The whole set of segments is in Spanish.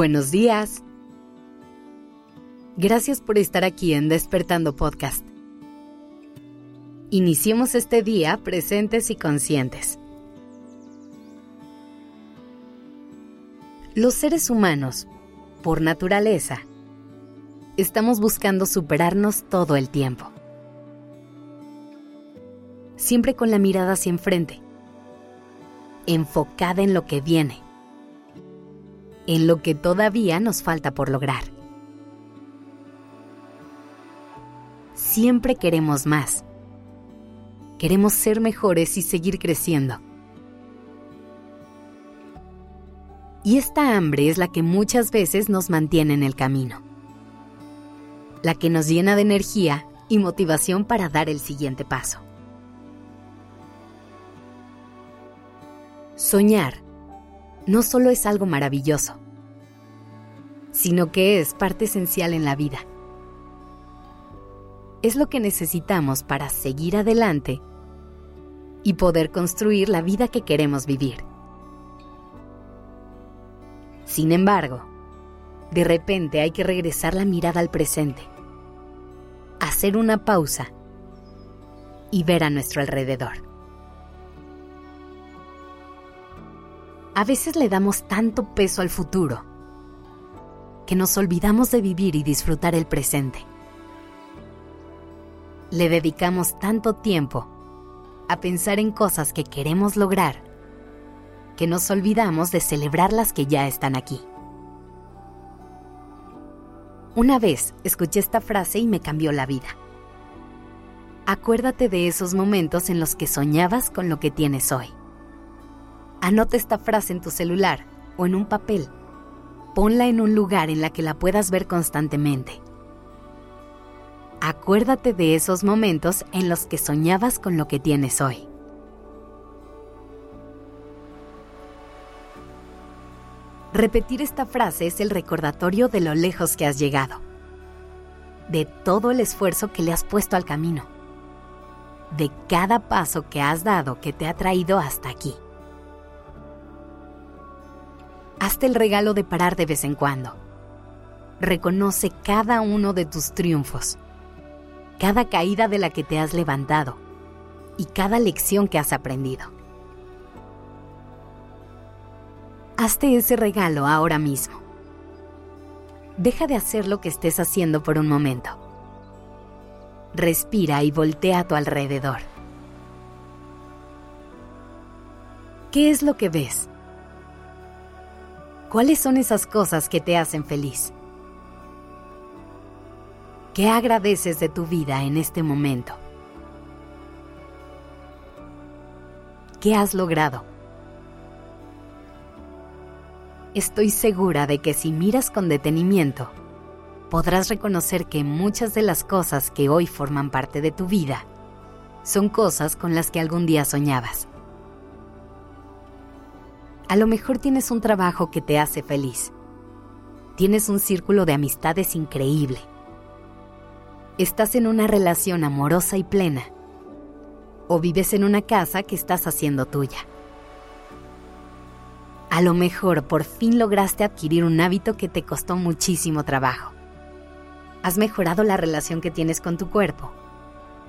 Buenos días. Gracias por estar aquí en Despertando Podcast. Iniciemos este día presentes y conscientes. Los seres humanos, por naturaleza, estamos buscando superarnos todo el tiempo. Siempre con la mirada hacia enfrente, enfocada en lo que viene en lo que todavía nos falta por lograr. Siempre queremos más. Queremos ser mejores y seguir creciendo. Y esta hambre es la que muchas veces nos mantiene en el camino. La que nos llena de energía y motivación para dar el siguiente paso. Soñar no solo es algo maravilloso, sino que es parte esencial en la vida. Es lo que necesitamos para seguir adelante y poder construir la vida que queremos vivir. Sin embargo, de repente hay que regresar la mirada al presente, hacer una pausa y ver a nuestro alrededor. A veces le damos tanto peso al futuro que nos olvidamos de vivir y disfrutar el presente. Le dedicamos tanto tiempo a pensar en cosas que queremos lograr que nos olvidamos de celebrar las que ya están aquí. Una vez escuché esta frase y me cambió la vida. Acuérdate de esos momentos en los que soñabas con lo que tienes hoy. Anota esta frase en tu celular o en un papel. Ponla en un lugar en la que la puedas ver constantemente. Acuérdate de esos momentos en los que soñabas con lo que tienes hoy. Repetir esta frase es el recordatorio de lo lejos que has llegado, de todo el esfuerzo que le has puesto al camino, de cada paso que has dado que te ha traído hasta aquí hazte el regalo de parar de vez en cuando. Reconoce cada uno de tus triunfos, cada caída de la que te has levantado y cada lección que has aprendido. Hazte ese regalo ahora mismo. Deja de hacer lo que estés haciendo por un momento. Respira y voltea a tu alrededor. ¿Qué es lo que ves? ¿Cuáles son esas cosas que te hacen feliz? ¿Qué agradeces de tu vida en este momento? ¿Qué has logrado? Estoy segura de que si miras con detenimiento, podrás reconocer que muchas de las cosas que hoy forman parte de tu vida son cosas con las que algún día soñabas. A lo mejor tienes un trabajo que te hace feliz. Tienes un círculo de amistades increíble. Estás en una relación amorosa y plena. O vives en una casa que estás haciendo tuya. A lo mejor por fin lograste adquirir un hábito que te costó muchísimo trabajo. Has mejorado la relación que tienes con tu cuerpo.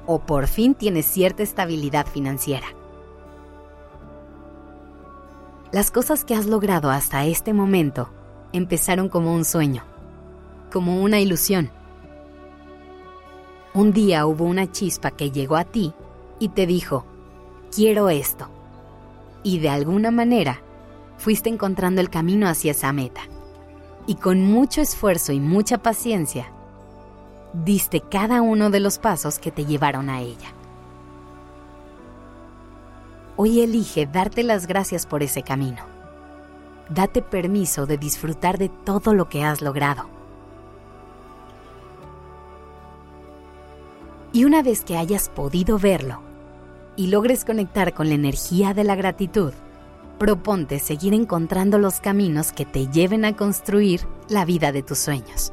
O por fin tienes cierta estabilidad financiera. Las cosas que has logrado hasta este momento empezaron como un sueño, como una ilusión. Un día hubo una chispa que llegó a ti y te dijo, quiero esto. Y de alguna manera fuiste encontrando el camino hacia esa meta. Y con mucho esfuerzo y mucha paciencia, diste cada uno de los pasos que te llevaron a ella. Hoy elige darte las gracias por ese camino. Date permiso de disfrutar de todo lo que has logrado. Y una vez que hayas podido verlo y logres conectar con la energía de la gratitud, proponte seguir encontrando los caminos que te lleven a construir la vida de tus sueños.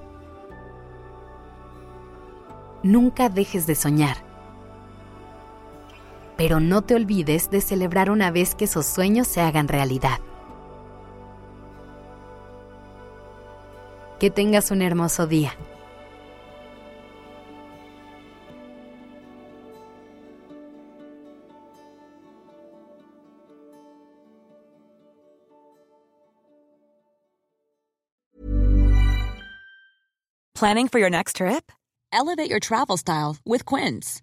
Nunca dejes de soñar pero no te olvides de celebrar una vez que esos sueños se hagan realidad. Que tengas un hermoso día. Planning for your next trip? Elevate your travel style with Quince.